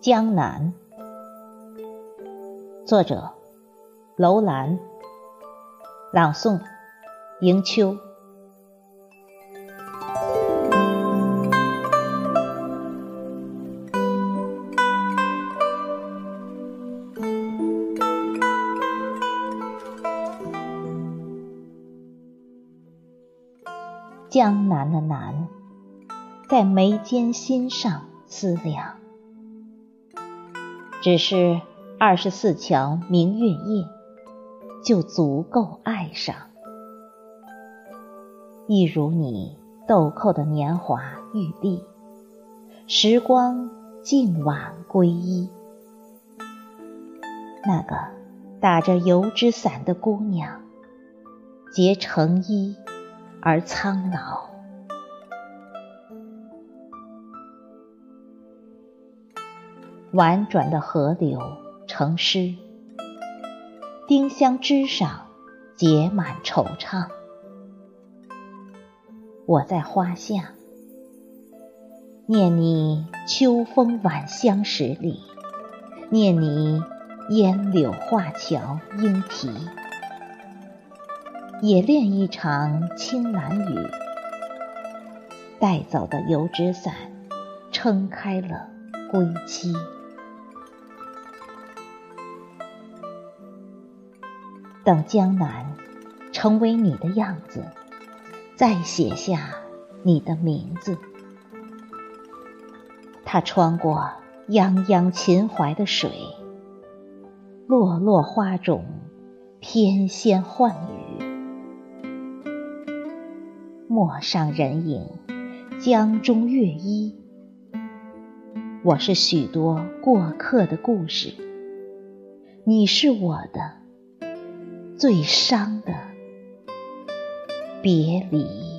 江南，作者：楼兰，朗诵：迎秋。江南的南，在眉间心上思量。只是二十四桥明月夜，就足够爱上。一如你豆蔻的年华玉立，时光静晚归依。那个打着油纸伞的姑娘，结成衣而苍老。婉转的河流成诗，丁香枝上结满惆怅。我在花下念你秋风晚相识里，念你烟柳画桥莺啼，也恋一场青蓝雨，带走的油纸伞撑开了归期。等江南成为你的样子，再写下你的名字。它穿过泱泱秦淮的水，落落花种，翩跹幻雨。陌上人影，江中月衣。我是许多过客的故事，你是我的。最伤的别离。